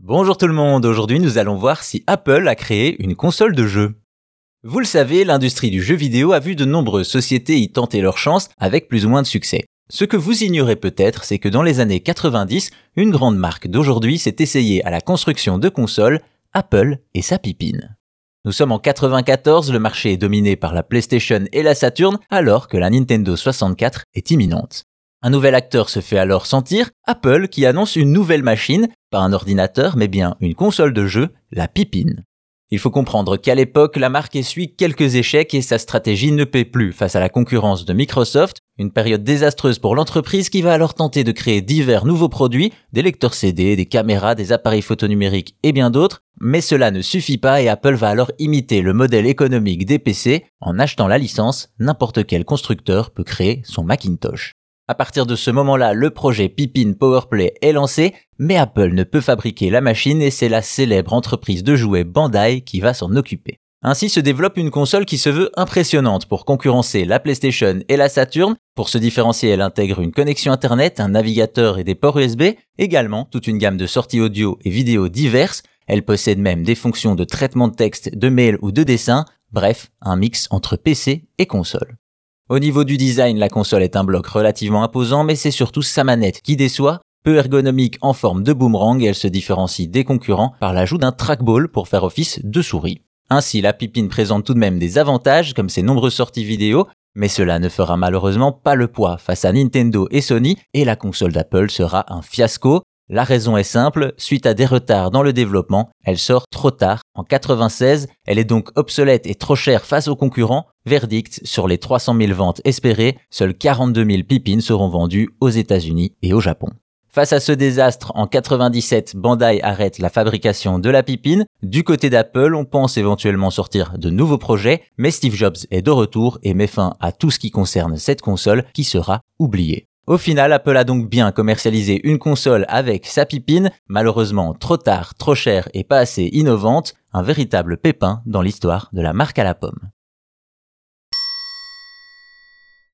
Bonjour tout le monde, aujourd'hui nous allons voir si Apple a créé une console de jeu. Vous le savez, l'industrie du jeu vidéo a vu de nombreuses sociétés y tenter leur chance avec plus ou moins de succès. Ce que vous ignorez peut-être, c'est que dans les années 90, une grande marque d'aujourd'hui s'est essayée à la construction de consoles, Apple et sa pipine. Nous sommes en 94, le marché est dominé par la PlayStation et la Saturn, alors que la Nintendo 64 est imminente. Un nouvel acteur se fait alors sentir, Apple qui annonce une nouvelle machine, pas un ordinateur mais bien une console de jeu, la Pipine. Il faut comprendre qu'à l'époque, la marque essuie quelques échecs et sa stratégie ne paie plus face à la concurrence de Microsoft, une période désastreuse pour l'entreprise qui va alors tenter de créer divers nouveaux produits, des lecteurs CD, des caméras, des appareils photonumériques et bien d'autres, mais cela ne suffit pas et Apple va alors imiter le modèle économique des PC en achetant la licence, n'importe quel constructeur peut créer son Macintosh. À partir de ce moment-là, le projet Pippin Powerplay est lancé, mais Apple ne peut fabriquer la machine et c'est la célèbre entreprise de jouets Bandai qui va s'en occuper. Ainsi se développe une console qui se veut impressionnante pour concurrencer la PlayStation et la Saturn. Pour se différencier, elle intègre une connexion Internet, un navigateur et des ports USB, également toute une gamme de sorties audio et vidéo diverses. Elle possède même des fonctions de traitement de texte, de mail ou de dessin, bref, un mix entre PC et console. Au niveau du design, la console est un bloc relativement imposant, mais c'est surtout sa manette qui déçoit. Peu ergonomique en forme de boomerang, elle se différencie des concurrents par l'ajout d'un trackball pour faire office de souris. Ainsi, la Pipine présente tout de même des avantages comme ses nombreuses sorties vidéo, mais cela ne fera malheureusement pas le poids face à Nintendo et Sony et la console d'Apple sera un fiasco. La raison est simple, suite à des retards dans le développement, elle sort trop tard. En 96, elle est donc obsolète et trop chère face aux concurrents. Verdict, sur les 300 000 ventes espérées, seules 42 000 pipines seront vendues aux États-Unis et au Japon. Face à ce désastre, en 97, Bandai arrête la fabrication de la pipine. Du côté d'Apple, on pense éventuellement sortir de nouveaux projets, mais Steve Jobs est de retour et met fin à tout ce qui concerne cette console qui sera oubliée. Au final, Apple a donc bien commercialisé une console avec sa pipine, malheureusement trop tard, trop chère et pas assez innovante, un véritable pépin dans l'histoire de la marque à la pomme.